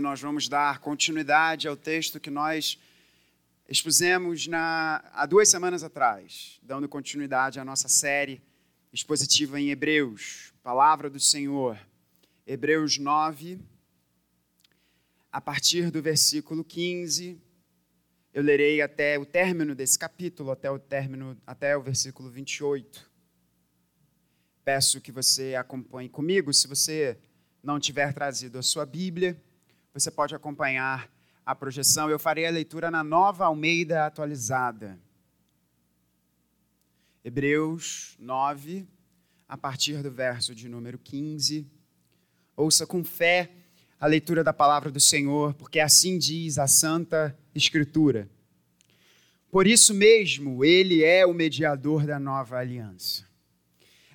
nós vamos dar continuidade ao texto que nós expusemos na, há duas semanas atrás, dando continuidade à nossa série expositiva em Hebreus, Palavra do Senhor, Hebreus 9, a partir do versículo 15. Eu lerei até o término desse capítulo, até o término, até o versículo 28. Peço que você acompanhe comigo, se você não tiver trazido a sua Bíblia você pode acompanhar a projeção. Eu farei a leitura na nova Almeida atualizada. Hebreus 9, a partir do verso de número 15. Ouça com fé a leitura da palavra do Senhor, porque assim diz a Santa Escritura. Por isso mesmo, ele é o mediador da nova aliança,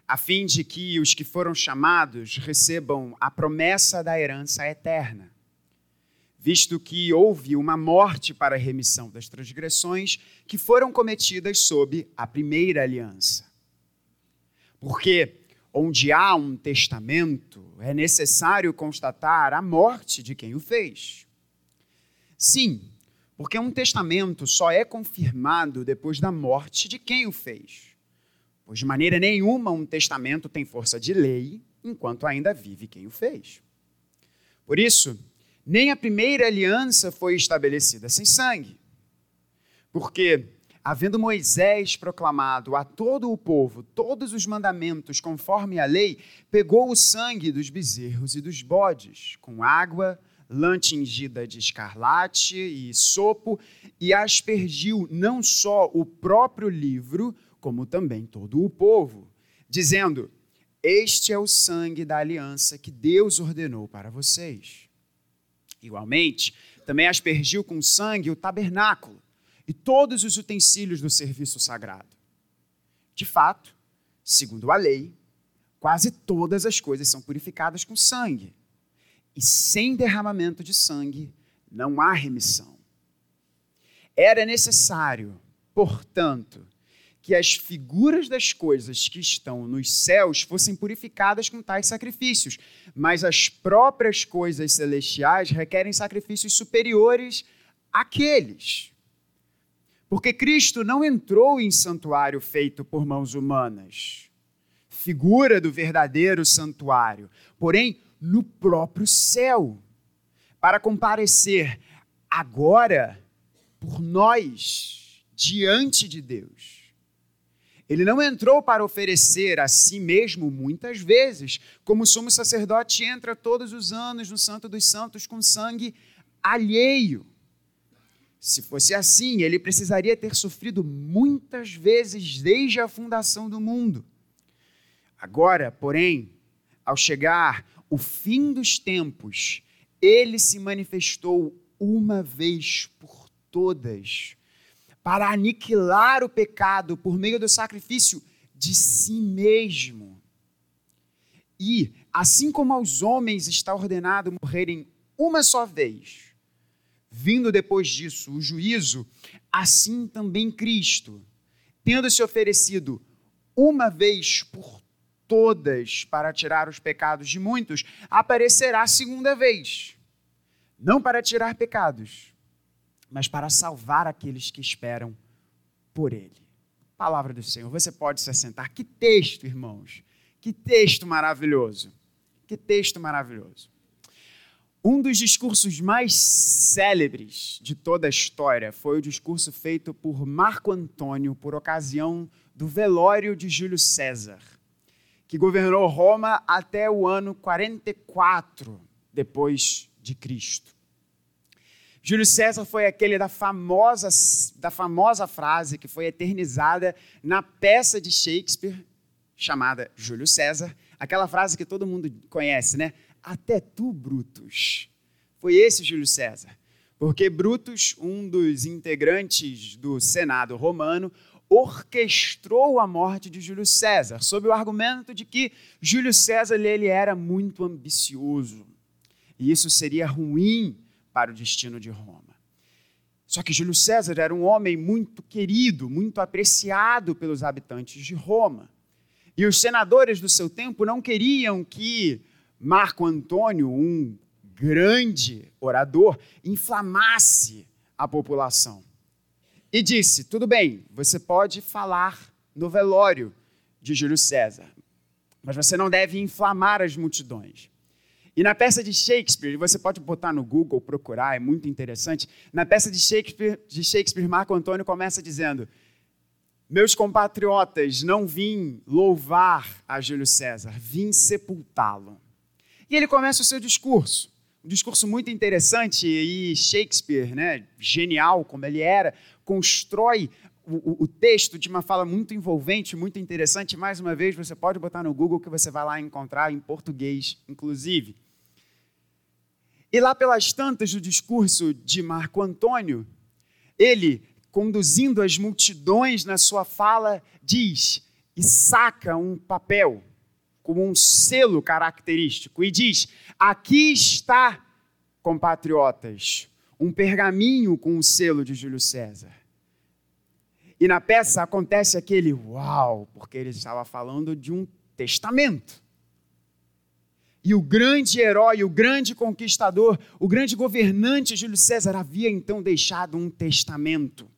a fim de que os que foram chamados recebam a promessa da herança eterna visto que houve uma morte para a remissão das transgressões que foram cometidas sob a primeira aliança. Porque onde há um testamento, é necessário constatar a morte de quem o fez. Sim, porque um testamento só é confirmado depois da morte de quem o fez. Pois de maneira nenhuma um testamento tem força de lei enquanto ainda vive quem o fez. Por isso, nem a primeira aliança foi estabelecida sem sangue. Porque, havendo Moisés proclamado a todo o povo todos os mandamentos conforme a lei, pegou o sangue dos bezerros e dos bodes, com água, lã tingida de escarlate e sopo, e aspergiu não só o próprio livro, como também todo o povo, dizendo: Este é o sangue da aliança que Deus ordenou para vocês. Igualmente, também aspergiu com sangue o tabernáculo e todos os utensílios do serviço sagrado. De fato, segundo a lei, quase todas as coisas são purificadas com sangue. E sem derramamento de sangue não há remissão. Era necessário, portanto, que as figuras das coisas que estão nos céus fossem purificadas com tais sacrifícios, mas as próprias coisas celestiais requerem sacrifícios superiores àqueles. Porque Cristo não entrou em santuário feito por mãos humanas, figura do verdadeiro santuário, porém no próprio céu, para comparecer agora por nós diante de Deus. Ele não entrou para oferecer a si mesmo muitas vezes, como o sumo sacerdote entra todos os anos no Santo dos Santos com sangue alheio. Se fosse assim, ele precisaria ter sofrido muitas vezes desde a fundação do mundo. Agora, porém, ao chegar o fim dos tempos, ele se manifestou uma vez por todas para aniquilar o pecado por meio do sacrifício de si mesmo. E, assim como aos homens está ordenado morrerem uma só vez, vindo depois disso o juízo, assim também Cristo, tendo se oferecido uma vez por todas para tirar os pecados de muitos, aparecerá segunda vez, não para tirar pecados, mas para salvar aqueles que esperam por Ele. Palavra do Senhor. Você pode se assentar. Que texto, irmãos. Que texto maravilhoso. Que texto maravilhoso. Um dos discursos mais célebres de toda a história foi o discurso feito por Marco Antônio por ocasião do velório de Júlio César, que governou Roma até o ano 44 depois de Cristo. Júlio César foi aquele da famosa, da famosa frase que foi eternizada na peça de Shakespeare chamada Júlio César, aquela frase que todo mundo conhece, né? Até tu, Brutus. Foi esse Júlio César. Porque Brutus, um dos integrantes do Senado romano, orquestrou a morte de Júlio César, sob o argumento de que Júlio César ele era muito ambicioso. E isso seria ruim para o destino de Roma. Só que Júlio César era um homem muito querido, muito apreciado pelos habitantes de Roma. E os senadores do seu tempo não queriam que Marco Antônio, um grande orador, inflamasse a população. E disse: tudo bem, você pode falar no velório de Júlio César, mas você não deve inflamar as multidões. E na peça de Shakespeare, você pode botar no Google, procurar, é muito interessante. Na peça de Shakespeare, de Shakespeare Marco Antônio começa dizendo: Meus compatriotas, não vim louvar a Júlio César, vim sepultá-lo. E ele começa o seu discurso. Um discurso muito interessante e Shakespeare, né, genial como ele era, constrói o, o, texto de uma fala muito envolvente, muito interessante. Mais uma vez, você pode botar no Google que você vai lá encontrar em português, inclusive. E lá pelas tantas do discurso de Marco Antônio, ele, conduzindo as multidões na sua fala, diz e saca um papel como um selo característico e diz: Aqui está, compatriotas, um pergaminho com o selo de Júlio César. E na peça acontece aquele uau, porque ele estava falando de um testamento. E o grande herói, o grande conquistador, o grande governante Júlio César havia então deixado um testamento.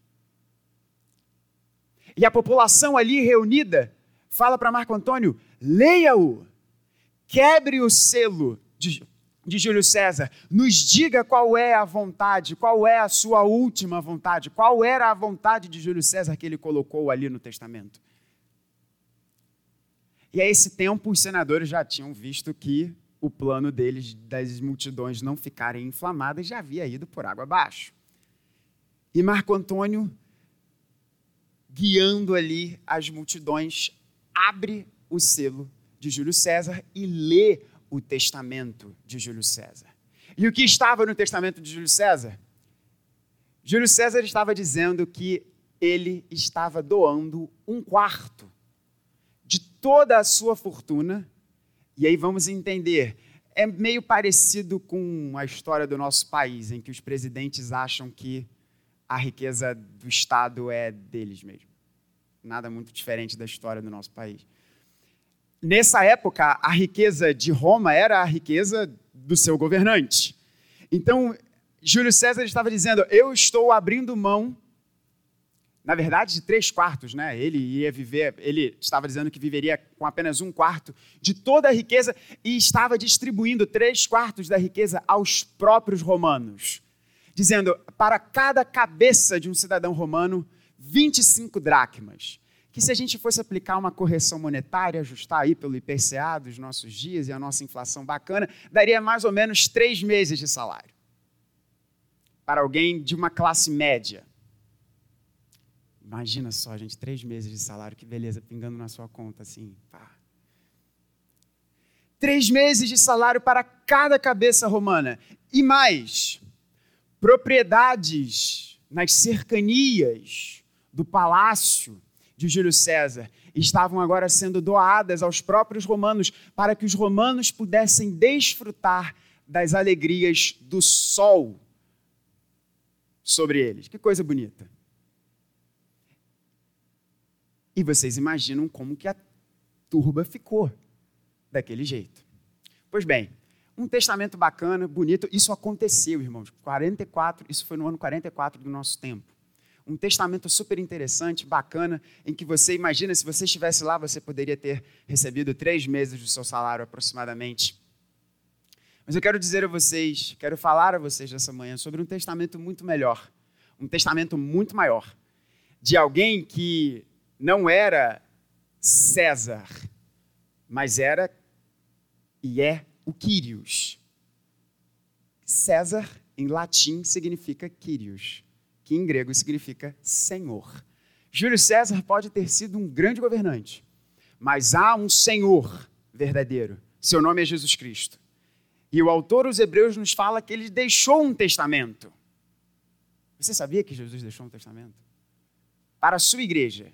E a população ali reunida fala para Marco Antônio: leia-o, quebre o selo de, de Júlio César, nos diga qual é a vontade, qual é a sua última vontade, qual era a vontade de Júlio César que ele colocou ali no testamento. E a esse tempo, os senadores já tinham visto que o plano deles, das multidões não ficarem inflamadas, já havia ido por água abaixo. E Marco Antônio, guiando ali as multidões, abre o selo de Júlio César e lê o testamento de Júlio César. E o que estava no testamento de Júlio César? Júlio César estava dizendo que ele estava doando um quarto toda a sua fortuna. E aí vamos entender. É meio parecido com a história do nosso país, em que os presidentes acham que a riqueza do Estado é deles mesmo. Nada muito diferente da história do nosso país nessa época, a riqueza de Roma era a riqueza do seu governante. Então, Júlio César estava dizendo: Eu estou abrindo mão, na verdade, de três quartos, né? Ele ia viver, ele estava dizendo que viveria com apenas um quarto de toda a riqueza e estava distribuindo três quartos da riqueza aos próprios romanos, dizendo: para cada cabeça de um cidadão romano, 25 dracmas que se a gente fosse aplicar uma correção monetária, ajustar aí pelo IPCA dos nossos dias e a nossa inflação bacana, daria mais ou menos três meses de salário. Para alguém de uma classe média. Imagina só, gente, três meses de salário, que beleza, pingando na sua conta assim. Pá. Três meses de salário para cada cabeça romana. E mais, propriedades nas cercanias do palácio de Júlio César estavam agora sendo doadas aos próprios romanos para que os romanos pudessem desfrutar das alegrias do sol sobre eles. Que coisa bonita. E vocês imaginam como que a turba ficou daquele jeito. Pois bem, um testamento bacana, bonito, isso aconteceu, irmãos. 44, isso foi no ano 44 do nosso tempo um testamento super interessante, bacana, em que você imagina, se você estivesse lá, você poderia ter recebido três meses do seu salário aproximadamente. Mas eu quero dizer a vocês, quero falar a vocês nessa manhã sobre um testamento muito melhor, um testamento muito maior, de alguém que não era César, mas era e é o Quírios. César, em latim, significa Quírios que em grego significa Senhor. Júlio César pode ter sido um grande governante, mas há um Senhor verdadeiro. Seu nome é Jesus Cristo. E o autor dos Hebreus nos fala que ele deixou um testamento. Você sabia que Jesus deixou um testamento? Para a sua igreja.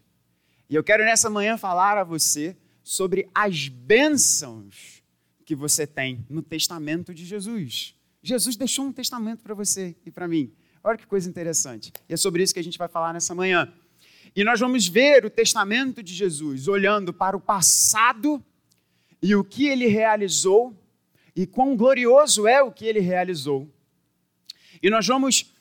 E eu quero nessa manhã falar a você sobre as bênçãos que você tem no testamento de Jesus. Jesus deixou um testamento para você e para mim. Olha que coisa interessante. E é sobre isso que a gente vai falar nessa manhã. E nós vamos ver o testamento de Jesus olhando para o passado e o que ele realizou e quão glorioso é o que ele realizou. E nós vamos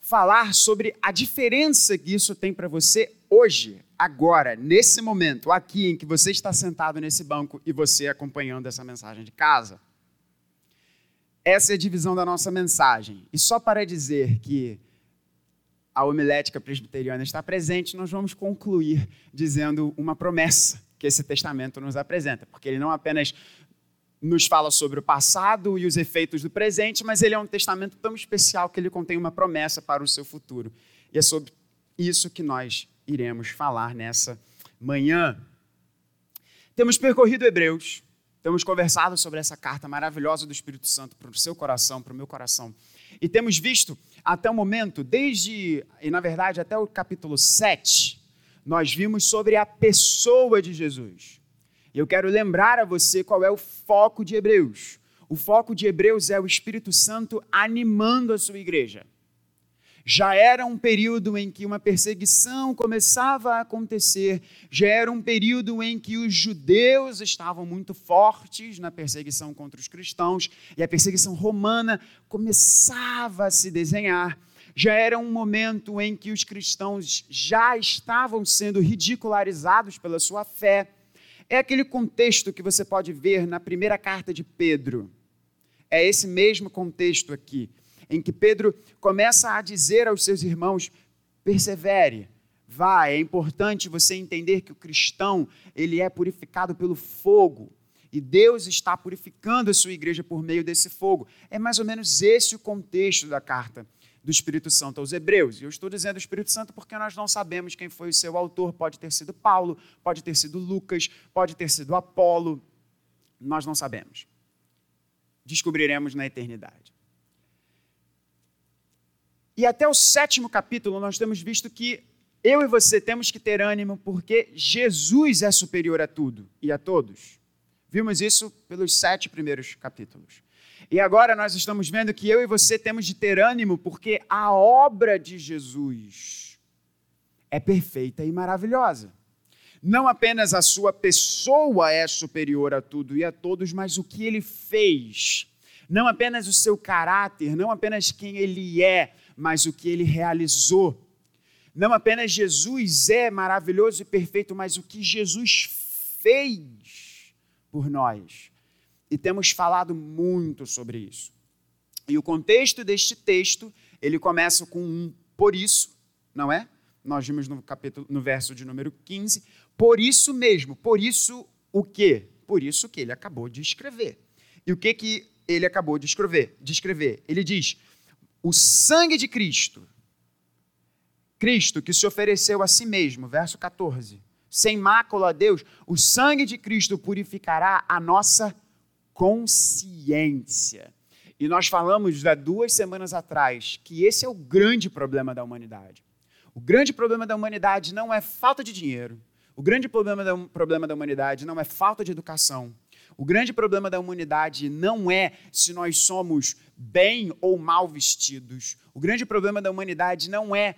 falar sobre a diferença que isso tem para você hoje, agora, nesse momento, aqui em que você está sentado nesse banco e você acompanhando essa mensagem de casa. Essa é a divisão da nossa mensagem. E só para dizer que a homilética presbiteriana está presente, nós vamos concluir dizendo uma promessa que esse testamento nos apresenta, porque ele não apenas nos fala sobre o passado e os efeitos do presente, mas ele é um testamento tão especial que ele contém uma promessa para o seu futuro. E é sobre isso que nós iremos falar nessa manhã. Temos percorrido Hebreus, temos conversado sobre essa carta maravilhosa do Espírito Santo para o seu coração, para o meu coração. E temos visto até o momento, desde, e na verdade até o capítulo 7, nós vimos sobre a pessoa de Jesus. E eu quero lembrar a você qual é o foco de Hebreus. O foco de Hebreus é o Espírito Santo animando a sua igreja. Já era um período em que uma perseguição começava a acontecer, já era um período em que os judeus estavam muito fortes na perseguição contra os cristãos, e a perseguição romana começava a se desenhar já era um momento em que os cristãos já estavam sendo ridicularizados pela sua fé. É aquele contexto que você pode ver na primeira carta de Pedro. É esse mesmo contexto aqui, em que Pedro começa a dizer aos seus irmãos: persevere, vá, é importante você entender que o cristão, ele é purificado pelo fogo. E Deus está purificando a sua igreja por meio desse fogo. É mais ou menos esse o contexto da carta do Espírito Santo aos Hebreus. E eu estou dizendo Espírito Santo porque nós não sabemos quem foi o seu autor. Pode ter sido Paulo, pode ter sido Lucas, pode ter sido Apolo. Nós não sabemos. Descobriremos na eternidade. E até o sétimo capítulo nós temos visto que eu e você temos que ter ânimo porque Jesus é superior a tudo e a todos. Vimos isso pelos sete primeiros capítulos. E agora nós estamos vendo que eu e você temos de ter ânimo, porque a obra de Jesus é perfeita e maravilhosa. Não apenas a sua pessoa é superior a tudo e a todos, mas o que ele fez. Não apenas o seu caráter, não apenas quem ele é, mas o que ele realizou. Não apenas Jesus é maravilhoso e perfeito, mas o que Jesus fez por nós e temos falado muito sobre isso. E o contexto deste texto, ele começa com um por isso, não é? Nós vimos no capítulo, no verso de número 15, por isso mesmo, por isso o quê? Por isso que ele acabou de escrever. E o que que ele acabou de escrever? De escrever? Ele diz: "O sangue de Cristo, Cristo que se ofereceu a si mesmo", verso 14, sem mácula a Deus, o sangue de Cristo purificará a nossa consciência. E nós falamos há duas semanas atrás que esse é o grande problema da humanidade. O grande problema da humanidade não é falta de dinheiro. O grande problema da, problema da humanidade não é falta de educação. O grande problema da humanidade não é se nós somos bem ou mal vestidos. O grande problema da humanidade não é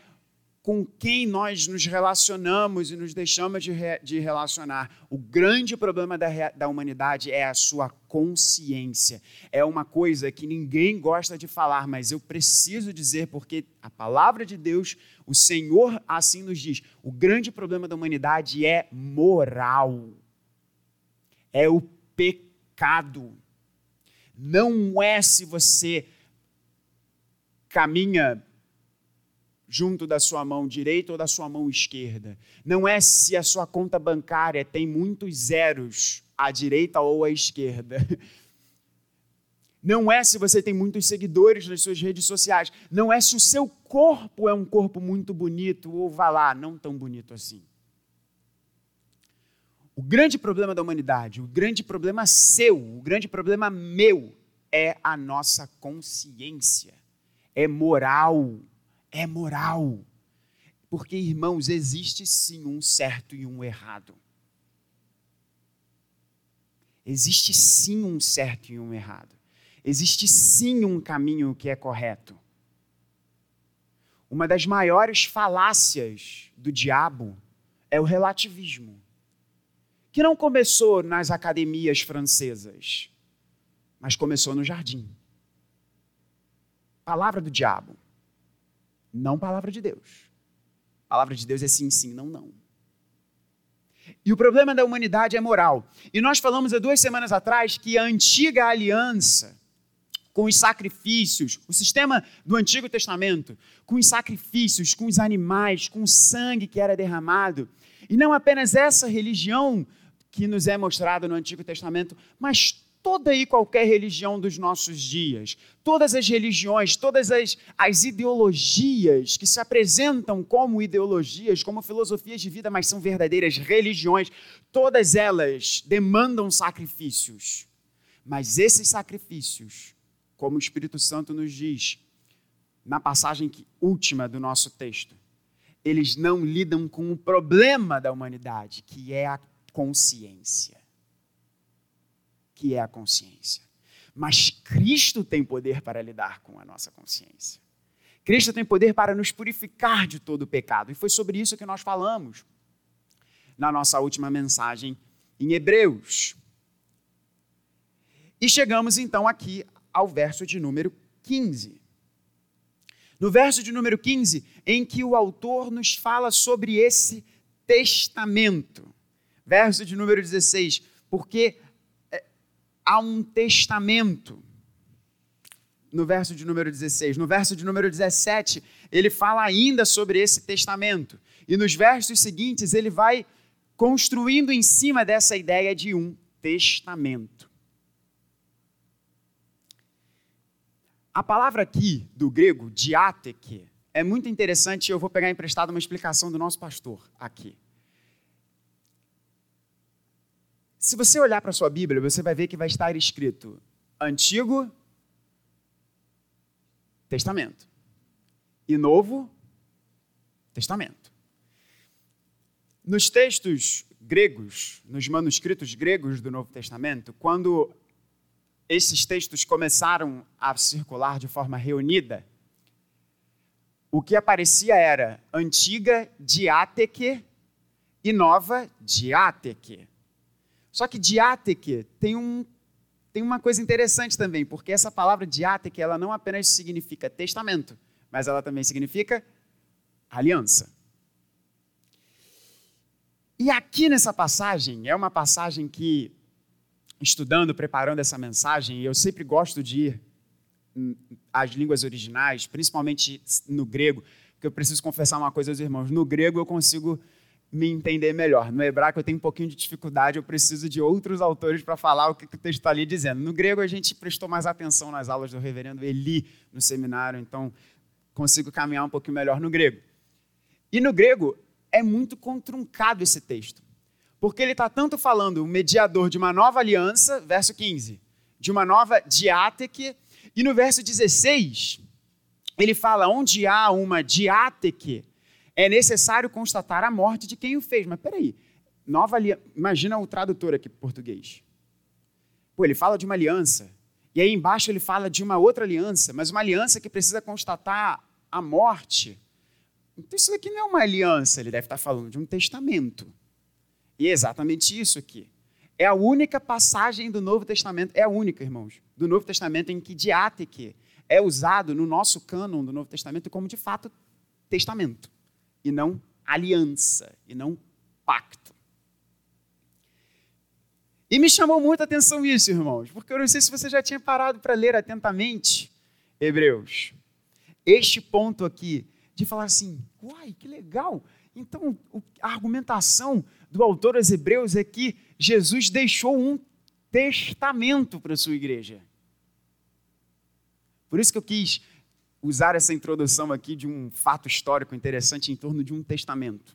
com quem nós nos relacionamos e nos deixamos de, re, de relacionar. O grande problema da, da humanidade é a sua consciência. É uma coisa que ninguém gosta de falar, mas eu preciso dizer porque a palavra de Deus, o Senhor assim nos diz: o grande problema da humanidade é moral. É o pecado. Não é se você caminha junto da sua mão direita ou da sua mão esquerda. Não é se a sua conta bancária tem muitos zeros à direita ou à esquerda. Não é se você tem muitos seguidores nas suas redes sociais. Não é se o seu corpo é um corpo muito bonito ou vá lá, não tão bonito assim. O grande problema da humanidade, o grande problema seu, o grande problema meu é a nossa consciência. É moral é moral. Porque, irmãos, existe sim um certo e um errado. Existe sim um certo e um errado. Existe sim um caminho que é correto. Uma das maiores falácias do diabo é o relativismo, que não começou nas academias francesas. mas começou no jardim. Palavra do diabo, não palavra de Deus. Palavra de Deus é sim, sim, não, não. E o problema da humanidade é moral. E nós falamos há duas semanas atrás que a antiga aliança com os sacrifícios, o sistema do Antigo Testamento, com os sacrifícios, com os animais, com o sangue que era derramado, e não apenas essa religião que nos é mostrada no Antigo Testamento, mas toda e qualquer religião dos nossos dias, todas as religiões, todas as, as ideologias que se apresentam como ideologias, como filosofias de vida, mas são verdadeiras religiões, todas elas demandam sacrifícios. Mas esses sacrifícios, como o Espírito Santo nos diz na passagem última do nosso texto, eles não lidam com o problema da humanidade, que é a consciência que é a consciência. Mas Cristo tem poder para lidar com a nossa consciência. Cristo tem poder para nos purificar de todo o pecado. E foi sobre isso que nós falamos na nossa última mensagem em Hebreus. E chegamos então aqui ao verso de número 15. No verso de número 15, em que o autor nos fala sobre esse testamento. Verso de número 16, porque há um testamento. No verso de número 16. No verso de número 17, ele fala ainda sobre esse testamento. E nos versos seguintes, ele vai construindo em cima dessa ideia de um testamento. A palavra aqui, do grego, diáteke, é muito interessante. Eu vou pegar emprestado uma explicação do nosso pastor aqui. Se você olhar para a sua Bíblia, você vai ver que vai estar escrito Antigo Testamento e Novo Testamento. Nos textos gregos, nos manuscritos gregos do Novo Testamento, quando esses textos começaram a circular de forma reunida, o que aparecia era antiga diáteque e nova diáteque. Só que diáteque tem, um, tem uma coisa interessante também, porque essa palavra diáteque, ela não apenas significa testamento, mas ela também significa aliança. E aqui nessa passagem, é uma passagem que, estudando, preparando essa mensagem, eu sempre gosto de ir às línguas originais, principalmente no grego, porque eu preciso confessar uma coisa aos irmãos. No grego eu consigo me entender melhor. No hebraico eu tenho um pouquinho de dificuldade, eu preciso de outros autores para falar o que o texto está ali dizendo. No grego a gente prestou mais atenção nas aulas do reverendo Eli no seminário, então consigo caminhar um pouquinho melhor no grego. E no grego é muito contruncado esse texto, porque ele está tanto falando o mediador de uma nova aliança, verso 15, de uma nova diáteque, e no verso 16 ele fala onde há uma diáteque, é necessário constatar a morte de quem o fez. Mas peraí, nova aliança. Imagina o tradutor aqui português. Pô, ele fala de uma aliança. E aí embaixo ele fala de uma outra aliança, mas uma aliança que precisa constatar a morte. Então isso aqui não é uma aliança, ele deve estar falando de um testamento. E é exatamente isso aqui. É a única passagem do Novo Testamento, é a única, irmãos, do Novo Testamento em que diáteque é usado no nosso cânon do Novo Testamento como de fato testamento e não aliança, e não pacto. E me chamou muita atenção isso, irmãos, porque eu não sei se você já tinha parado para ler atentamente Hebreus. Este ponto aqui, de falar assim, uai, que legal. Então, a argumentação do autor aos Hebreus é que Jesus deixou um testamento para a sua igreja. Por isso que eu quis usar essa introdução aqui de um fato histórico interessante em torno de um testamento.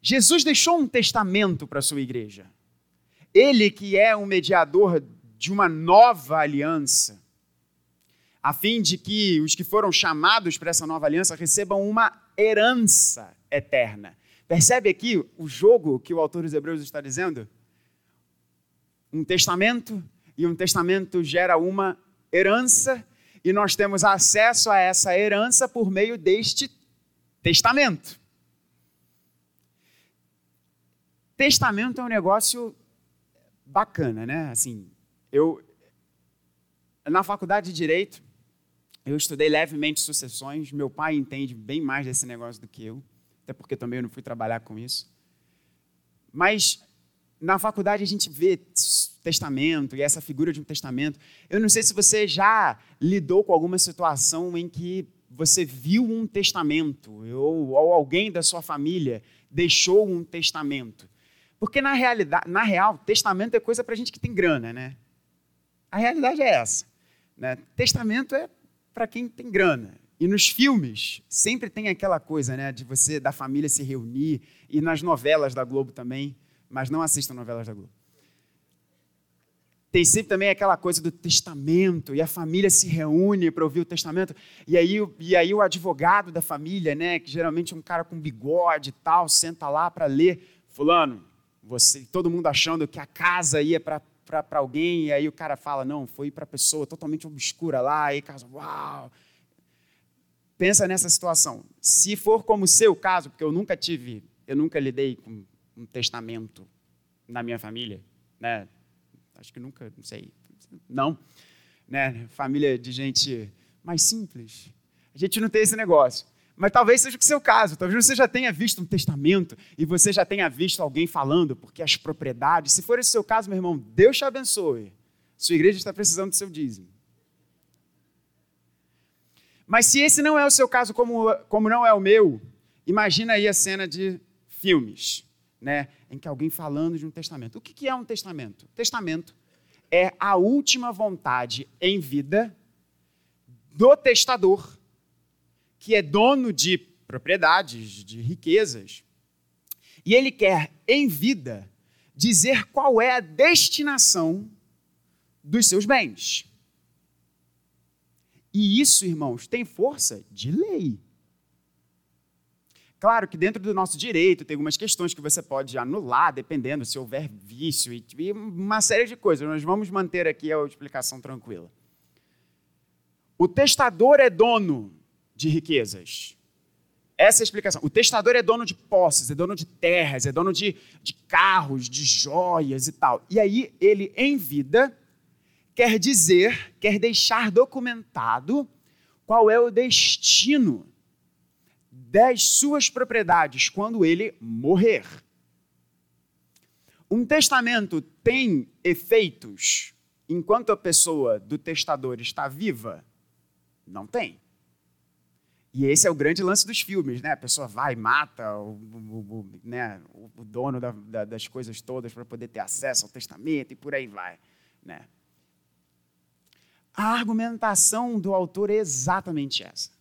Jesus deixou um testamento para a sua igreja. Ele que é um mediador de uma nova aliança, a fim de que os que foram chamados para essa nova aliança recebam uma herança eterna. Percebe aqui o jogo que o autor dos Hebreus está dizendo? Um testamento, e um testamento gera uma herança, e nós temos acesso a essa herança por meio deste testamento. Testamento é um negócio bacana, né? Assim, eu na faculdade de Direito, eu estudei levemente sucessões. Meu pai entende bem mais desse negócio do que eu, até porque também eu não fui trabalhar com isso. Mas na faculdade a gente vê testamento e essa figura de um testamento. Eu não sei se você já lidou com alguma situação em que você viu um testamento ou, ou alguém da sua família deixou um testamento. Porque na realidade, na real, testamento é coisa para gente que tem grana, né? A realidade é essa. Né? Testamento é para quem tem grana. E nos filmes sempre tem aquela coisa, né, de você da família se reunir e nas novelas da Globo também, mas não assistam novelas da Globo. Tem sempre também aquela coisa do testamento, e a família se reúne para ouvir o testamento, e aí, e aí o advogado da família, né, que geralmente é um cara com bigode e tal, senta lá para ler, fulano, você, todo mundo achando que a casa ia para para alguém, e aí o cara fala, não, foi para pessoa totalmente obscura lá, aí casa, uau. Pensa nessa situação. Se for como o seu caso, porque eu nunca tive, eu nunca lidei com um testamento na minha família, né? Acho que nunca, não sei, não, né? Família de gente mais simples. A gente não tem esse negócio. Mas talvez seja o seu caso, talvez você já tenha visto um testamento e você já tenha visto alguém falando, porque as propriedades, se for esse seu caso, meu irmão, Deus te abençoe. Sua igreja está precisando do seu dízimo. Mas se esse não é o seu caso, como, como não é o meu, imagina aí a cena de filmes, né, em que alguém falando de um testamento. O que, que é um testamento? Testamento é a última vontade em vida do testador que é dono de propriedades, de riquezas, e ele quer, em vida, dizer qual é a destinação dos seus bens. E isso, irmãos, tem força de lei. Claro que dentro do nosso direito tem algumas questões que você pode anular, dependendo se houver vício e uma série de coisas. Nós vamos manter aqui a explicação tranquila. O testador é dono de riquezas. Essa é a explicação. O testador é dono de posses, é dono de terras, é dono de, de carros, de joias e tal. E aí ele, em vida, quer dizer, quer deixar documentado qual é o destino das suas propriedades quando ele morrer. Um testamento tem efeitos enquanto a pessoa do testador está viva? Não tem. E esse é o grande lance dos filmes, né? A pessoa vai, mata o, o, o né? o dono da, da, das coisas todas para poder ter acesso ao testamento e por aí vai, né? A argumentação do autor é exatamente essa.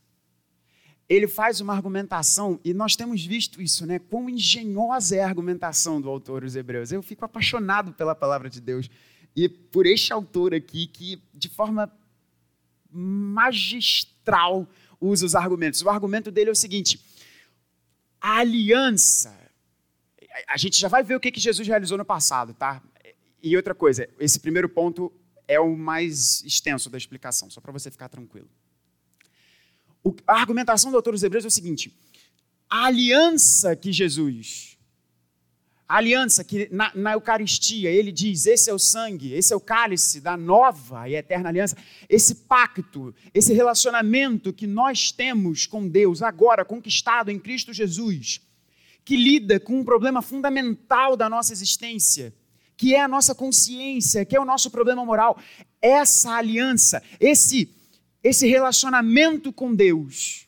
Ele faz uma argumentação, e nós temos visto isso, né? Quão engenhosa é a argumentação do autor dos Hebreus. Eu fico apaixonado pela palavra de Deus e por este autor aqui que, de forma magistral, usa os argumentos. O argumento dele é o seguinte: a aliança. A gente já vai ver o que, que Jesus realizou no passado, tá? E outra coisa, esse primeiro ponto é o mais extenso da explicação, só para você ficar tranquilo. A argumentação do autor dos Hebreus é o seguinte: a aliança que Jesus a aliança que na, na, Eucaristia ele diz: esse é o sangue, esse é o cálice da nova e eterna aliança. Esse pacto, esse relacionamento que nós temos com Deus agora, conquistado em Cristo Jesus, que lida com um problema fundamental da nossa existência, que é a nossa consciência, que é o nosso problema moral. Essa aliança, esse, esse relacionamento com Deus,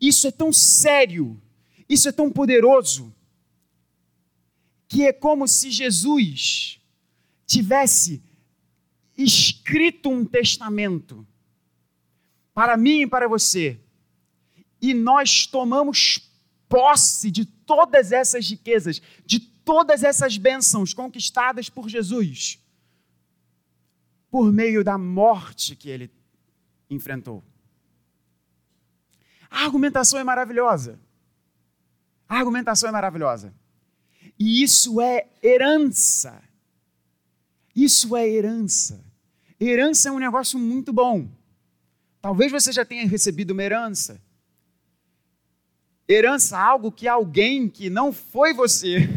isso é tão sério, isso é tão poderoso que é como se Jesus tivesse escrito um testamento para mim e para você, e nós tomamos posse de todas essas riquezas, de todas essas bênçãos conquistadas por Jesus, por meio da morte que ele enfrentou. A argumentação é maravilhosa. A argumentação é maravilhosa. E isso é herança. Isso é herança. Herança é um negócio muito bom. Talvez você já tenha recebido uma herança. Herança, algo que alguém que não foi você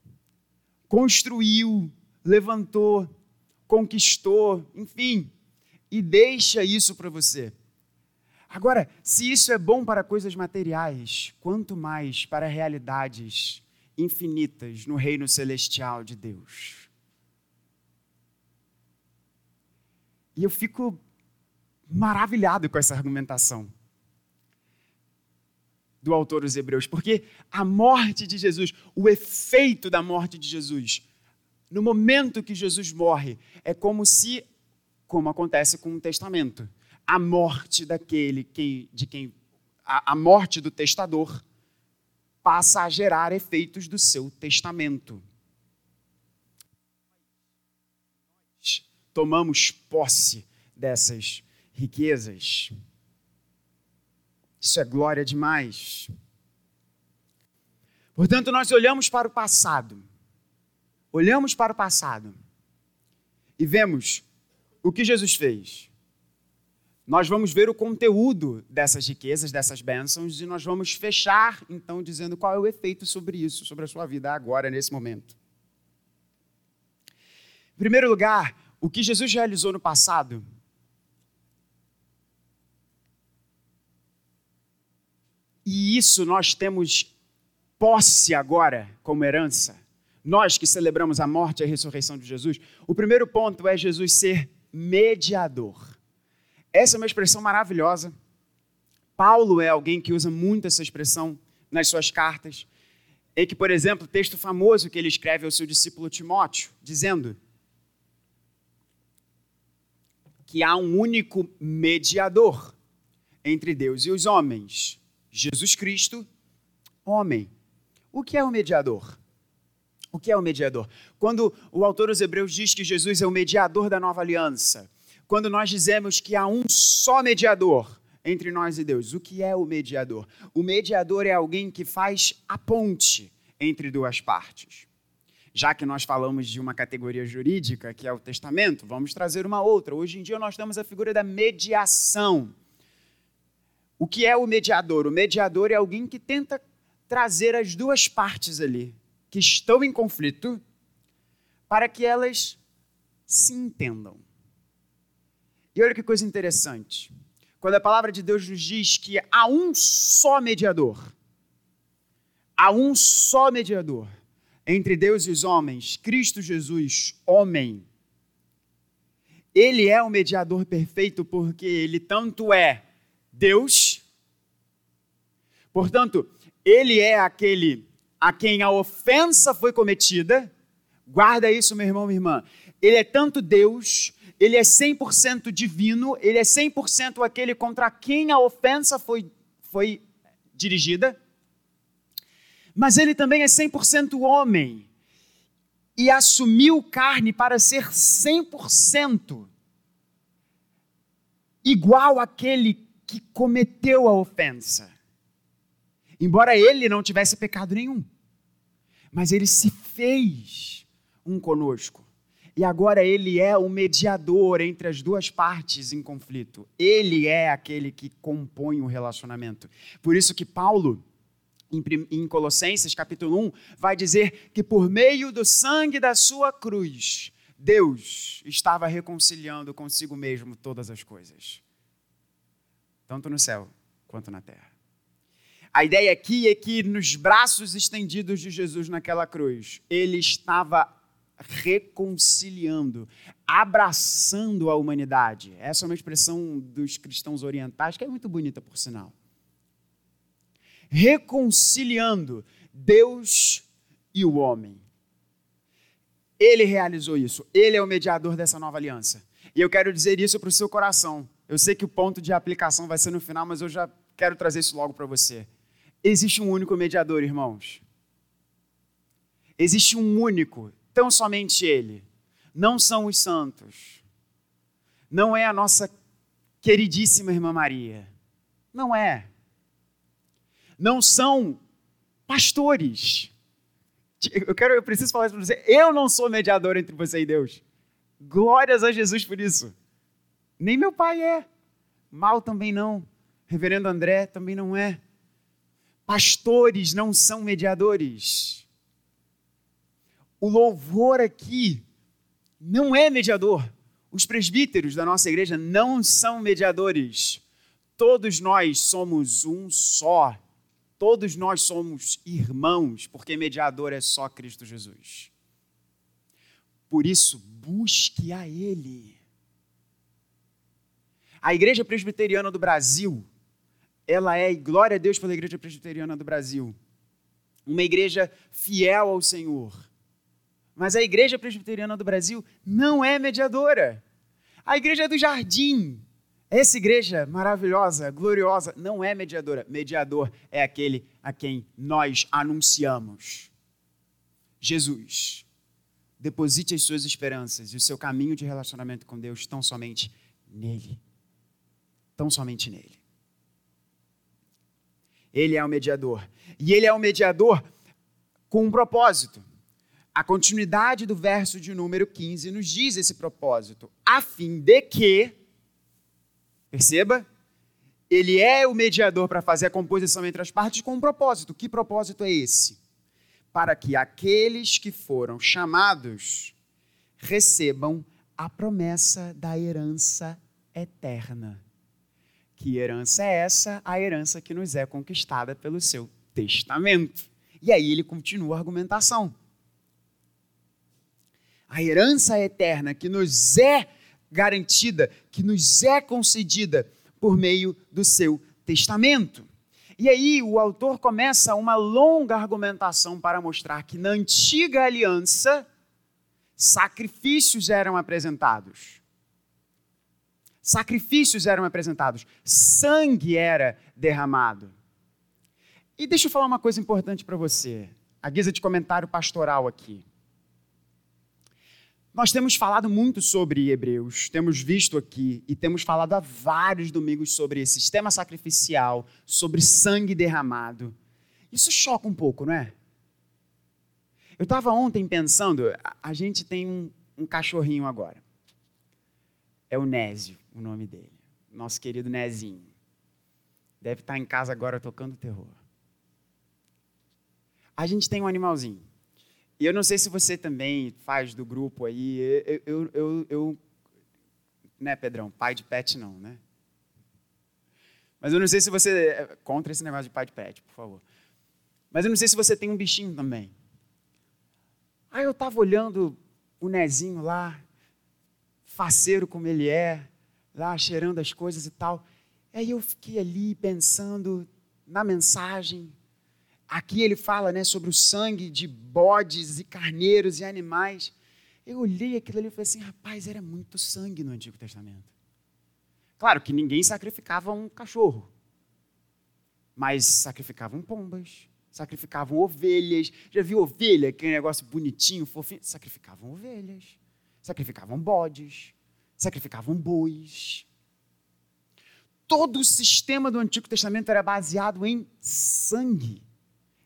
construiu, levantou, conquistou, enfim, e deixa isso para você. Agora, se isso é bom para coisas materiais, quanto mais para realidades infinitas no reino celestial de Deus. E eu fico maravilhado com essa argumentação do autor dos Hebreus, porque a morte de Jesus, o efeito da morte de Jesus, no momento que Jesus morre, é como se, como acontece com o testamento, a morte daquele que, de quem a, a morte do testador passa a gerar efeitos do seu testamento. Tomamos posse dessas riquezas. Isso é glória demais. Portanto, nós olhamos para o passado, olhamos para o passado e vemos o que Jesus fez. Nós vamos ver o conteúdo dessas riquezas, dessas bênçãos, e nós vamos fechar, então, dizendo qual é o efeito sobre isso, sobre a sua vida agora, nesse momento. Em primeiro lugar, o que Jesus realizou no passado E isso nós temos posse agora como herança. Nós que celebramos a morte e a ressurreição de Jesus. O primeiro ponto é Jesus ser mediador. Essa é uma expressão maravilhosa. Paulo é alguém que usa muito essa expressão nas suas cartas. Em que, por exemplo, o texto famoso que ele escreve ao seu discípulo Timóteo, dizendo que há um único mediador entre Deus e os homens, Jesus Cristo, homem. O que é o mediador? O que é o mediador? Quando o autor dos Hebreus diz que Jesus é o mediador da nova aliança, quando nós dizemos que há um só mediador entre nós e Deus, o que é o mediador? O mediador é alguém que faz a ponte entre duas partes. Já que nós falamos de uma categoria jurídica, que é o testamento, vamos trazer uma outra. Hoje em dia nós temos a figura da mediação o que é o mediador? O mediador é alguém que tenta trazer as duas partes ali, que estão em conflito, para que elas se entendam. E olha que coisa interessante. Quando a palavra de Deus nos diz que há um só mediador, há um só mediador entre Deus e os homens, Cristo Jesus, homem. Ele é o mediador perfeito porque ele tanto é Deus. Portanto, ele é aquele a quem a ofensa foi cometida. Guarda isso, meu irmão, minha irmã. Ele é tanto Deus, ele é 100% divino, ele é 100% aquele contra quem a ofensa foi, foi dirigida. Mas ele também é 100% homem e assumiu carne para ser 100% igual àquele que cometeu a ofensa. Embora ele não tivesse pecado nenhum, mas ele se fez um conosco. E agora ele é o mediador entre as duas partes em conflito. Ele é aquele que compõe o relacionamento. Por isso que Paulo, em Colossenses capítulo 1, vai dizer que por meio do sangue da sua cruz, Deus estava reconciliando consigo mesmo todas as coisas tanto no céu quanto na terra. A ideia aqui é que nos braços estendidos de Jesus naquela cruz, ele estava reconciliando, abraçando a humanidade. Essa é uma expressão dos cristãos orientais que é muito bonita, por sinal. Reconciliando Deus e o homem. Ele realizou isso. Ele é o mediador dessa nova aliança. E eu quero dizer isso para o seu coração. Eu sei que o ponto de aplicação vai ser no final, mas eu já quero trazer isso logo para você. Existe um único mediador, irmãos. Existe um único, tão somente Ele. Não são os santos. Não é a nossa queridíssima irmã Maria. Não é. Não são pastores. Eu quero, eu preciso falar isso para você. Eu não sou mediador entre você e Deus. Glórias a Jesus por isso. Nem meu pai é. Mal também não. Reverendo André também não é. Pastores não são mediadores. O louvor aqui não é mediador. Os presbíteros da nossa igreja não são mediadores. Todos nós somos um só. Todos nós somos irmãos, porque mediador é só Cristo Jesus. Por isso, busque a Ele. A Igreja Presbiteriana do Brasil, ela é, e glória a Deus pela Igreja Presbiteriana do Brasil, uma igreja fiel ao Senhor. Mas a Igreja Presbiteriana do Brasil não é mediadora. A Igreja do Jardim, essa igreja maravilhosa, gloriosa, não é mediadora. Mediador é aquele a quem nós anunciamos. Jesus. Deposite as suas esperanças e o seu caminho de relacionamento com Deus tão somente nele. Tão somente nele. Ele é o mediador. E ele é o mediador com um propósito. A continuidade do verso de número 15 nos diz esse propósito, a fim de que, perceba, ele é o mediador para fazer a composição entre as partes com um propósito. Que propósito é esse? para que aqueles que foram chamados recebam a promessa da herança eterna. Que herança é essa? A herança que nos é conquistada pelo seu testamento. E aí ele continua a argumentação. A herança eterna que nos é garantida, que nos é concedida por meio do seu testamento. E aí o autor começa uma longa argumentação para mostrar que na antiga aliança sacrifícios eram apresentados. Sacrifícios eram apresentados, sangue era derramado. E deixa eu falar uma coisa importante para você, a guisa de comentário pastoral aqui. Nós temos falado muito sobre Hebreus, temos visto aqui e temos falado há vários domingos sobre esse sistema sacrificial, sobre sangue derramado. Isso choca um pouco, não é? Eu estava ontem pensando, a, gente tem um, um cachorrinho agora. É o Nésio, o nome dele. Nosso querido Nezinho. Deve estar em casa agora tocando terror. A gente tem um animalzinho. E eu não sei se você também faz do grupo aí. Eu, eu, eu, eu né, Pedrão? Pai de pet não, né? Mas eu não sei se você. É contra esse negócio de pai de pet, por favor. Mas eu não sei se você tem um bichinho também. Aí eu estava olhando o Nezinho lá, faceiro como ele é, lá cheirando as coisas e tal. Aí eu fiquei ali pensando na mensagem, Aqui ele fala né, sobre o sangue de bodes e carneiros e animais. Eu olhei aquilo ali e falei assim: rapaz, era muito sangue no Antigo Testamento. Claro que ninguém sacrificava um cachorro, mas sacrificavam pombas, sacrificavam ovelhas. Já viu ovelha, aquele negócio bonitinho, fofinho? Sacrificavam ovelhas, sacrificavam bodes, sacrificavam bois. Todo o sistema do Antigo Testamento era baseado em sangue.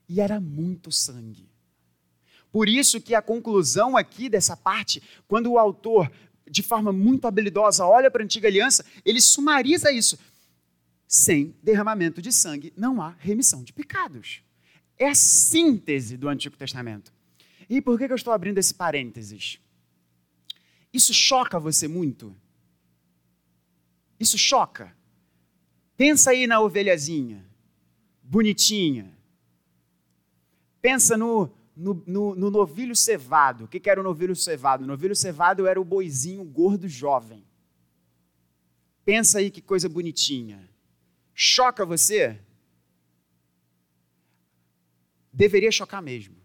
E era muito sangue. Por isso que a conclusão aqui dessa parte, quando o autor, de forma muito habilidosa, olha para a antiga aliança, ele sumariza isso. Sem derramamento de sangue não há remissão de pecados. É a síntese do Antigo Testamento. E por que eu estou abrindo esse parênteses? Isso choca você muito? Isso choca? Pensa aí na ovelhazinha, bonitinha, Pensa no, no, no, no novilho cevado. O que, que era o novilho cevado? O novilho cevado era o boizinho gordo jovem. Pensa aí que coisa bonitinha. Choca você? Deveria chocar mesmo.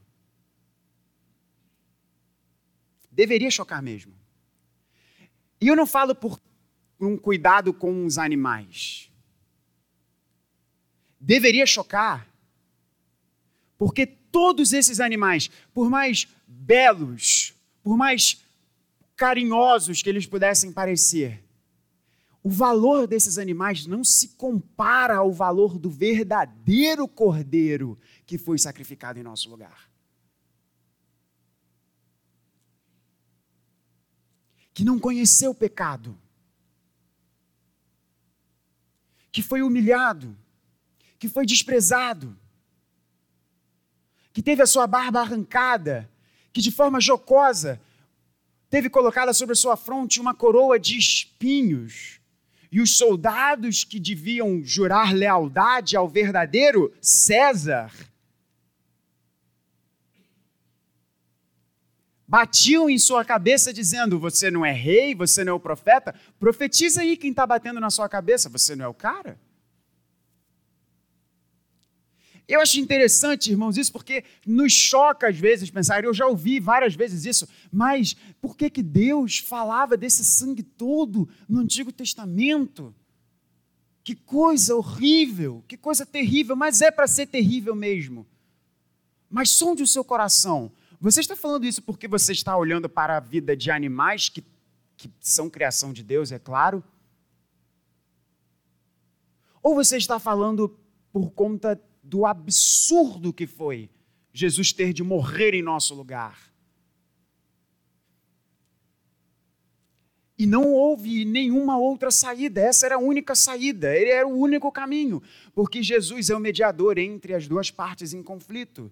Deveria chocar mesmo. E eu não falo por um cuidado com os animais. Deveria chocar, porque todos esses animais, por mais belos, por mais carinhosos que eles pudessem parecer, o valor desses animais não se compara ao valor do verdadeiro cordeiro que foi sacrificado em nosso lugar. Que não conheceu o pecado, que foi humilhado, que foi desprezado que teve a sua barba arrancada, que de forma jocosa teve colocada sobre a sua fronte uma coroa de espinhos. E os soldados que deviam jurar lealdade ao verdadeiro César batiam em sua cabeça dizendo: Você não é rei, você não é o profeta. Profetiza aí quem está batendo na sua cabeça, você não é o cara. Eu acho interessante, irmãos, isso porque nos choca às vezes pensar, eu já ouvi várias vezes isso, mas por que, que Deus falava desse sangue todo no Antigo Testamento? Que coisa horrível, que coisa terrível, mas é para ser terrível mesmo. Mas sonde o seu coração. Você está falando isso porque você está olhando para a vida de animais que, que são criação de Deus, é claro? Ou você está falando por conta do absurdo que foi Jesus ter de morrer em nosso lugar. E não houve nenhuma outra saída, essa era a única saída, ele era o único caminho, porque Jesus é o mediador entre as duas partes em conflito.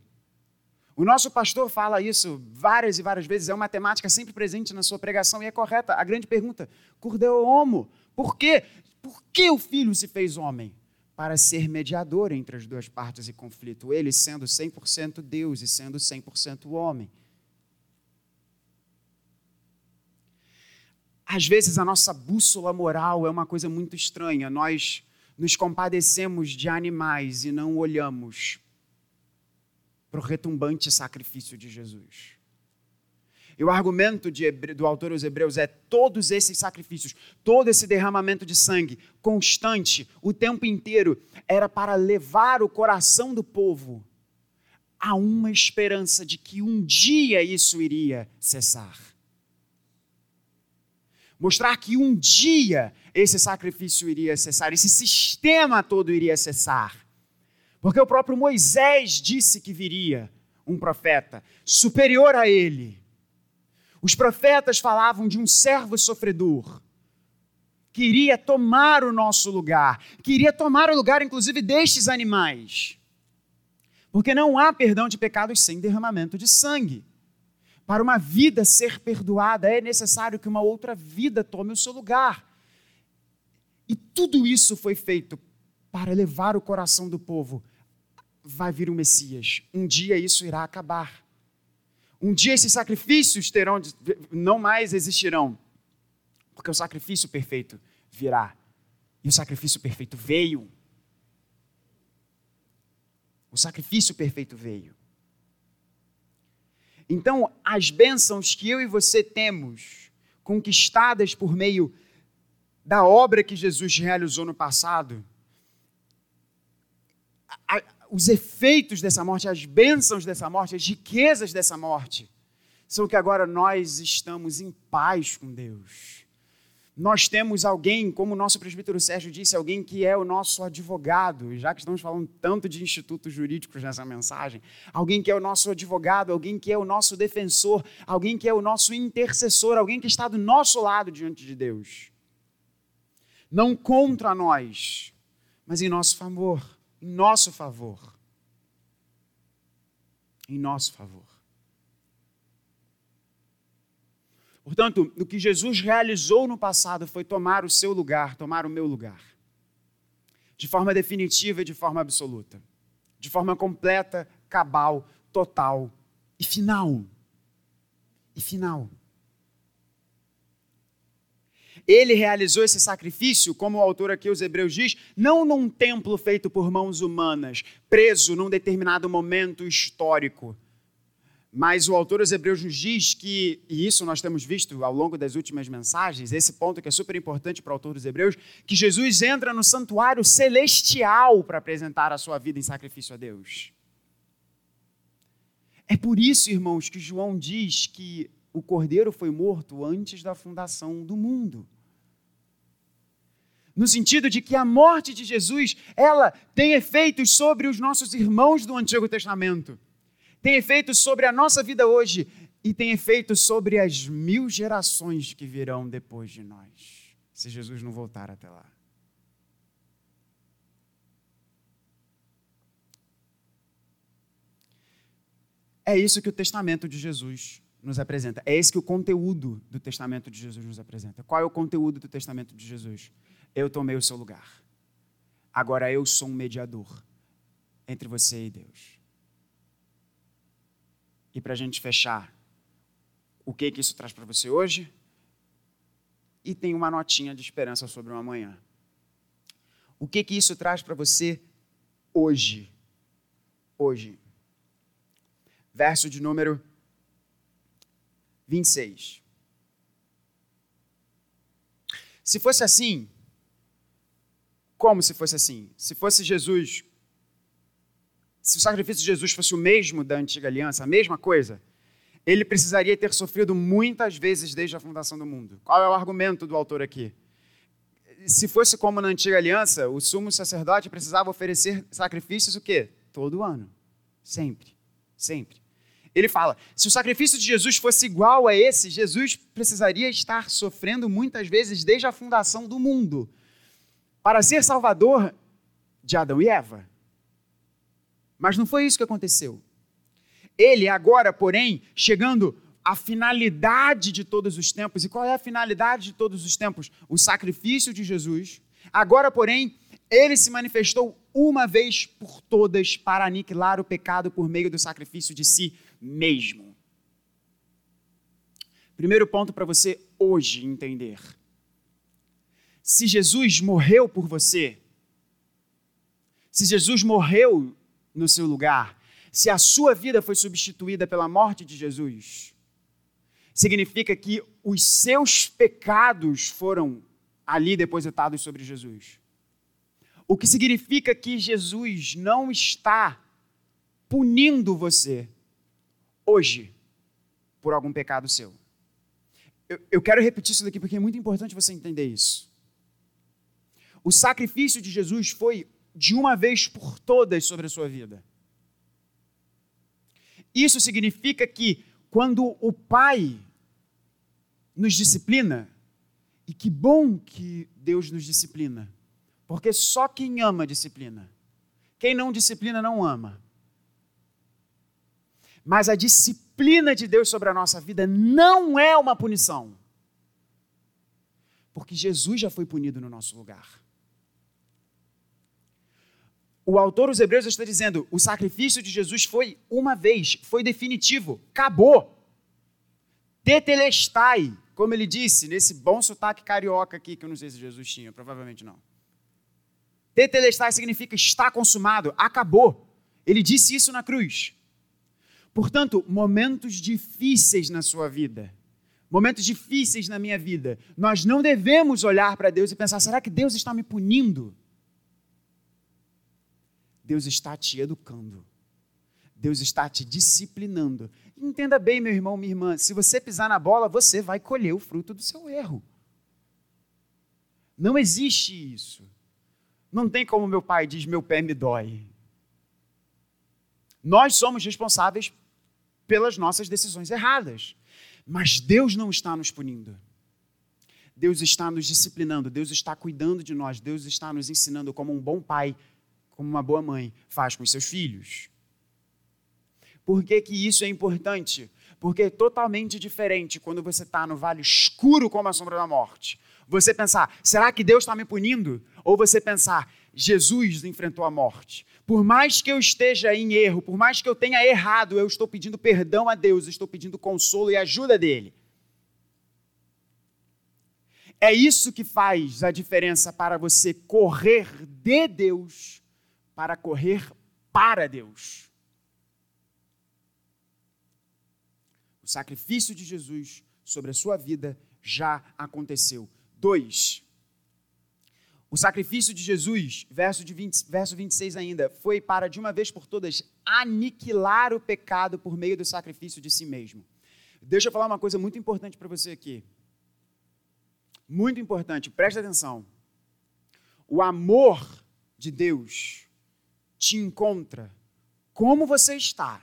O nosso pastor fala isso várias e várias vezes, é uma temática sempre presente na sua pregação e é correta. A grande pergunta: Cordeu homo, por quê? Por que o filho se fez homem? para ser mediador entre as duas partes em conflito, ele sendo 100% Deus e sendo 100% homem. Às vezes a nossa bússola moral é uma coisa muito estranha. Nós nos compadecemos de animais e não olhamos para o retumbante sacrifício de Jesus. E o argumento do autor aos Hebreus é todos esses sacrifícios, todo esse derramamento de sangue constante, o tempo inteiro, era para levar o coração do povo a uma esperança de que um dia isso iria cessar. Mostrar que um dia esse sacrifício iria cessar, esse sistema todo iria cessar. Porque o próprio Moisés disse que viria um profeta superior a ele os profetas falavam de um servo sofredor que iria tomar o nosso lugar, que iria tomar o lugar, inclusive, destes animais. Porque não há perdão de pecados sem derramamento de sangue. Para uma vida ser perdoada, é necessário que uma outra vida tome o seu lugar. E tudo isso foi feito para levar o coração do povo. Vai vir o Messias. Um dia isso irá acabar. Um dia esses sacrifícios terão, não mais existirão, porque o sacrifício perfeito virá. E o sacrifício perfeito veio. O sacrifício perfeito veio. Então, as bênçãos que eu e você temos, conquistadas por meio da obra que Jesus realizou no passado, os efeitos dessa morte, as bênçãos dessa morte, as riquezas dessa morte, são que agora nós estamos em paz com Deus. Nós temos alguém, como o nosso presbítero Sérgio disse, alguém que é o nosso advogado, já que estamos falando tanto de institutos jurídicos nessa mensagem, alguém que é o nosso advogado, alguém que é o nosso defensor, alguém que é o nosso intercessor, alguém que está do nosso lado diante de Deus. Não contra nós, mas em nosso favor em nosso favor. Em nosso favor. Portanto, o que Jesus realizou no passado foi tomar o seu lugar, tomar o meu lugar. De forma definitiva e de forma absoluta. De forma completa, cabal, total e final. E final. Ele realizou esse sacrifício, como o autor aqui, os Hebreus diz, não num templo feito por mãos humanas, preso num determinado momento histórico. Mas o autor aos Hebreus nos diz que, e isso nós temos visto ao longo das últimas mensagens, esse ponto que é super importante para o autor dos Hebreus, que Jesus entra no santuário celestial para apresentar a sua vida em sacrifício a Deus. É por isso, irmãos, que João diz que o cordeiro foi morto antes da fundação do mundo no sentido de que a morte de Jesus, ela tem efeitos sobre os nossos irmãos do Antigo Testamento, tem efeitos sobre a nossa vida hoje e tem efeitos sobre as mil gerações que virão depois de nós, se Jesus não voltar até lá. É isso que o testamento de Jesus nos apresenta. É esse que o conteúdo do testamento de Jesus nos apresenta. Qual é o conteúdo do testamento de Jesus? Eu tomei o seu lugar. Agora eu sou um mediador entre você e Deus. E para a gente fechar, o que, que isso traz para você hoje? E tem uma notinha de esperança sobre o amanhã. O que, que isso traz para você hoje? Hoje. Verso de número 26. Se fosse assim, como se fosse assim? Se fosse Jesus, se o sacrifício de Jesus fosse o mesmo da antiga aliança, a mesma coisa, ele precisaria ter sofrido muitas vezes desde a fundação do mundo. Qual é o argumento do autor aqui? Se fosse como na antiga aliança, o sumo sacerdote precisava oferecer sacrifícios o quê? Todo ano. Sempre. Sempre. Ele fala: se o sacrifício de Jesus fosse igual a esse, Jesus precisaria estar sofrendo muitas vezes desde a fundação do mundo para ser salvador de Adão e Eva. Mas não foi isso que aconteceu. Ele agora, porém, chegando à finalidade de todos os tempos. E qual é a finalidade de todos os tempos? O sacrifício de Jesus. Agora, porém, ele se manifestou uma vez por todas para aniquilar o pecado por meio do sacrifício de si mesmo. Primeiro ponto para você hoje entender. Se Jesus morreu por você, se Jesus morreu no seu lugar, se a sua vida foi substituída pela morte de Jesus, significa que os seus pecados foram ali depositados sobre Jesus. O que significa que Jesus não está punindo você hoje por algum pecado seu. Eu, eu, quero repetir isso daqui porque é muito importante você entender isso. O sacrifício de Jesus foi de uma vez por todas sobre a sua vida. Isso significa que quando o Pai nos disciplina, e que bom que Deus nos disciplina, porque só quem ama disciplina. Quem não disciplina não ama. Mas a disciplina de Deus sobre a nossa vida não é uma punição. Porque Jesus já foi punido no nosso lugar. O autor dos Hebreus está dizendo: o sacrifício de Jesus foi uma vez, foi definitivo, acabou. Tetelestai, como ele disse, nesse bom sotaque carioca aqui, que eu não sei se Jesus tinha, provavelmente não. Tetelestai significa está consumado, acabou. Ele disse isso na cruz. Portanto, momentos difíceis na sua vida, momentos difíceis na minha vida, nós não devemos olhar para Deus e pensar: será que Deus está me punindo? Deus está te educando. Deus está te disciplinando. Entenda bem, meu irmão, minha irmã, se você pisar na bola, você vai colher o fruto do seu erro. Não existe isso. Não tem como meu pai diz: meu pé me dói. Nós somos responsáveis pelas nossas decisões erradas. Mas Deus não está nos punindo. Deus está nos disciplinando, Deus está cuidando de nós, Deus está nos ensinando como um bom pai, como uma boa mãe faz com seus filhos. Por que, que isso é importante? Porque é totalmente diferente quando você está no vale escuro como a sombra da morte. Você pensar, será que Deus está me punindo? Ou você pensar, Jesus enfrentou a morte. Por mais que eu esteja em erro, por mais que eu tenha errado, eu estou pedindo perdão a Deus, estou pedindo consolo e ajuda dele. É isso que faz a diferença para você correr de Deus para correr para Deus. O sacrifício de Jesus sobre a sua vida já aconteceu. Dois, o sacrifício de Jesus, verso, de 20, verso 26 ainda, foi para de uma vez por todas aniquilar o pecado por meio do sacrifício de si mesmo. Deixa eu falar uma coisa muito importante para você aqui. Muito importante, preste atenção. O amor de Deus te encontra como você está.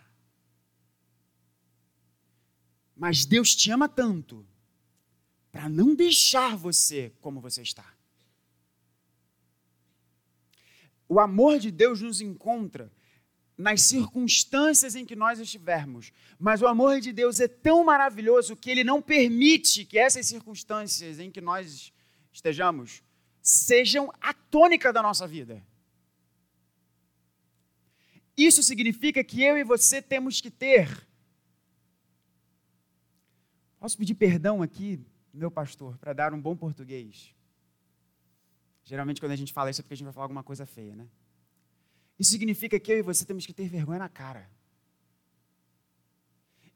Mas Deus te ama tanto para não deixar você como você está. O amor de Deus nos encontra nas circunstâncias em que nós estivermos. Mas o amor de Deus é tão maravilhoso que ele não permite que essas circunstâncias em que nós estejamos sejam a tônica da nossa vida. Isso significa que eu e você temos que ter. Posso pedir perdão aqui, meu pastor, para dar um bom português? Geralmente, quando a gente fala isso, é porque a gente vai falar alguma coisa feia, né? Isso significa que eu e você temos que ter vergonha na cara.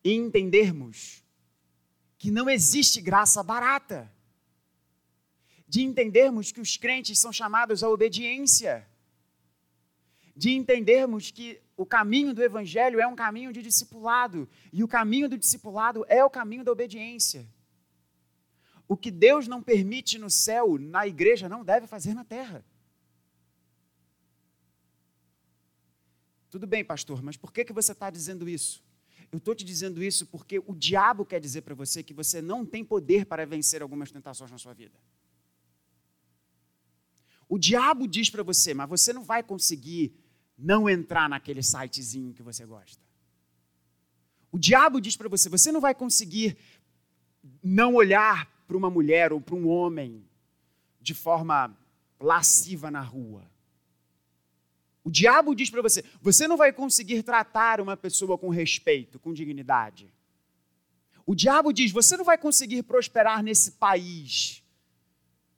E entendermos que não existe graça barata. De entendermos que os crentes são chamados à obediência. De entendermos que o caminho do evangelho é um caminho de discipulado. E o caminho do discipulado é o caminho da obediência. O que Deus não permite no céu, na igreja, não deve fazer na terra. Tudo bem, pastor, mas por que, que você está dizendo isso? Eu estou te dizendo isso porque o diabo quer dizer para você que você não tem poder para vencer algumas tentações na sua vida. O diabo diz para você, mas você não vai conseguir não entrar naquele sitezinho que você gosta. O diabo diz para você, você não vai conseguir não olhar para uma mulher ou para um homem de forma lasciva na rua. O diabo diz para você: você não vai conseguir tratar uma pessoa com respeito, com dignidade. O diabo diz: você não vai conseguir prosperar nesse país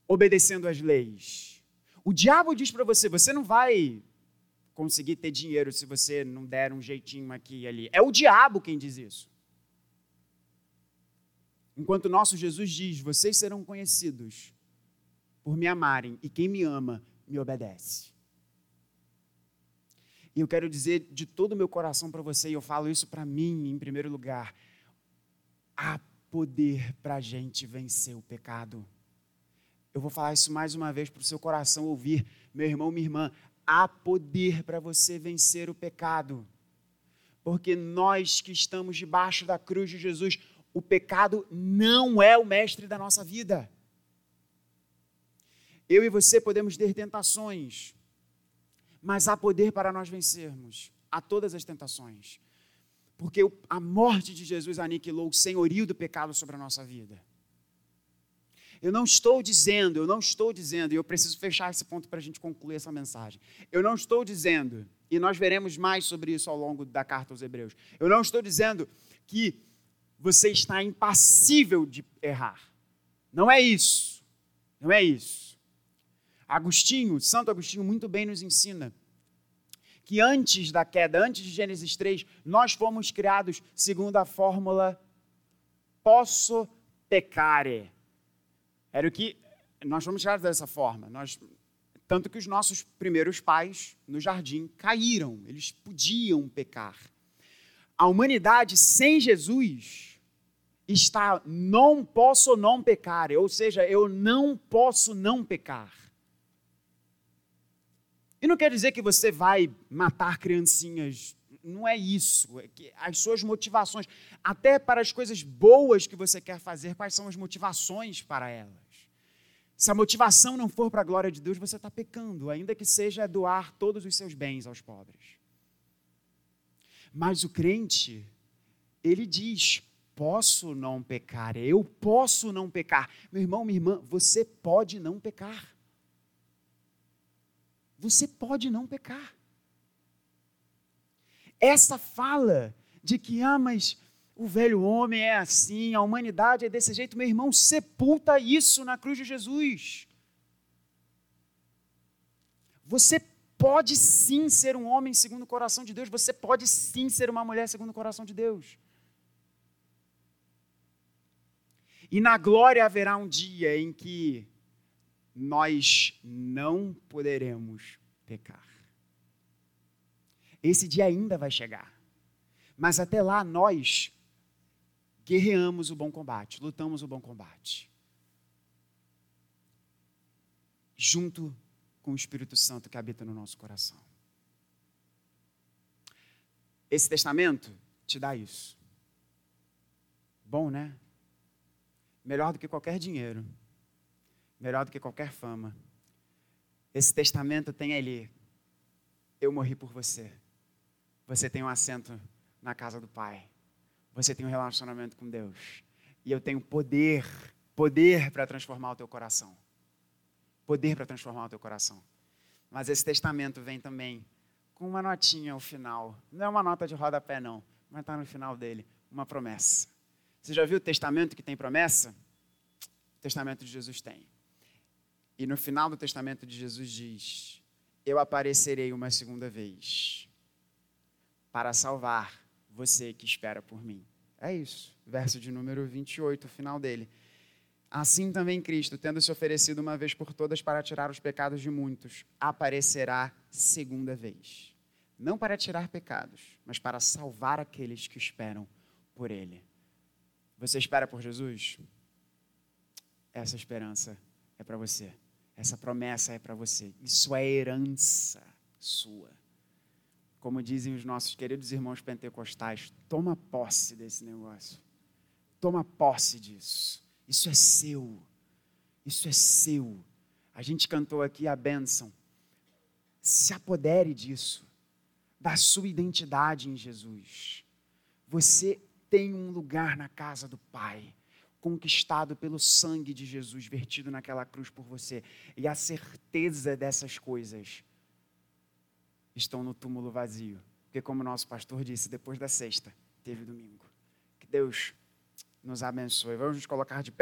obedecendo às leis. O diabo diz para você: você não vai conseguir ter dinheiro se você não der um jeitinho aqui e ali. É o diabo quem diz isso. Enquanto nosso Jesus diz: vocês serão conhecidos por me amarem, e quem me ama me obedece. E eu quero dizer de todo o meu coração para você, e eu falo isso para mim em primeiro lugar: há poder para a gente vencer o pecado. Eu vou falar isso mais uma vez para o seu coração ouvir, meu irmão, minha irmã. Há poder para você vencer o pecado. Porque nós que estamos debaixo da cruz de Jesus, o pecado não é o mestre da nossa vida. Eu e você podemos ter tentações, mas há poder para nós vencermos a todas as tentações. Porque a morte de Jesus aniquilou o senhorio do pecado sobre a nossa vida. Eu não estou dizendo, eu não estou dizendo, e eu preciso fechar esse ponto para a gente concluir essa mensagem. Eu não estou dizendo, e nós veremos mais sobre isso ao longo da carta aos Hebreus. Eu não estou dizendo que você está impassível de errar. Não é isso. Não é isso. Agostinho, Santo Agostinho, muito bem nos ensina que antes da queda, antes de Gênesis 3, nós fomos criados segundo a fórmula posso pecare. Era o que nós fomos criados dessa forma. Nós, tanto que os nossos primeiros pais no jardim caíram, eles podiam pecar. A humanidade sem Jesus está não posso não pecar, ou seja, eu não posso não pecar. E não quer dizer que você vai matar criancinhas. Não é isso. É que as suas motivações, até para as coisas boas que você quer fazer, quais são as motivações para elas? Se a motivação não for para a glória de Deus, você está pecando, ainda que seja doar todos os seus bens aos pobres. Mas o crente, ele diz: posso não pecar, eu posso não pecar. Meu irmão, minha irmã, você pode não pecar você pode não pecar. Essa fala de que, ah, mas o velho homem é assim, a humanidade é desse jeito, meu irmão, sepulta isso na cruz de Jesus. Você pode sim ser um homem segundo o coração de Deus, você pode sim ser uma mulher segundo o coração de Deus. E na glória haverá um dia em que nós não poderemos pecar. Esse dia ainda vai chegar. Mas até lá nós guerreamos o bom combate, lutamos o bom combate. Junto com o Espírito Santo que habita no nosso coração. Esse testamento te dá isso. Bom, né? Melhor do que qualquer dinheiro melhor do que qualquer fama. Esse testamento tem ali: eu morri por você. você tem um assento na casa do Pai. Você tem um relacionamento com Deus. E eu tenho poder, poder para transformar o teu coração. Poder para transformar o teu coração. Mas esse testamento vem também com uma notinha ao final. Não é uma nota de rodapé, não, mas está no final dele uma promessa. Você já viu o testamento que tem promessa? O testamento de Jesus tem. E no final do testamento de Jesus diz: Eu aparecerei uma segunda vez para salvar você que espera por mim. É isso. Verso de número 28, o final dele. Assim também Cristo, tendo se oferecido uma vez por todas para tirar os pecados de muitos, aparecerá segunda vez. Não para tirar pecados, mas para salvar aqueles que esperam por Ele. Você espera por Jesus? Essa esperança é para você. Essa promessa é para você. Isso é herança sua. Como dizem os nossos queridos irmãos pentecostais, toma posse desse negócio. Toma posse disso. Isso é seu. Isso é seu. A gente cantou aqui a bênção. Se apodere disso, da sua identidade em Jesus. Você tem um lugar na casa do Pai, conquistado pelo sangue de Jesus vertido naquela cruz por você. E a certeza dessas coisas estão no túmulo vazio. Porque, como nosso pastor disse, depois da sexta, teve domingo. Que Deus nos abençoe. Vamos nos colocar de pé.